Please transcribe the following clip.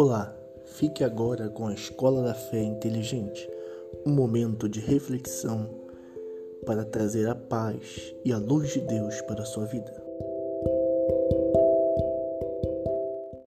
Olá, fique agora com a Escola da Fé Inteligente, um momento de reflexão para trazer a paz e a luz de Deus para a sua vida.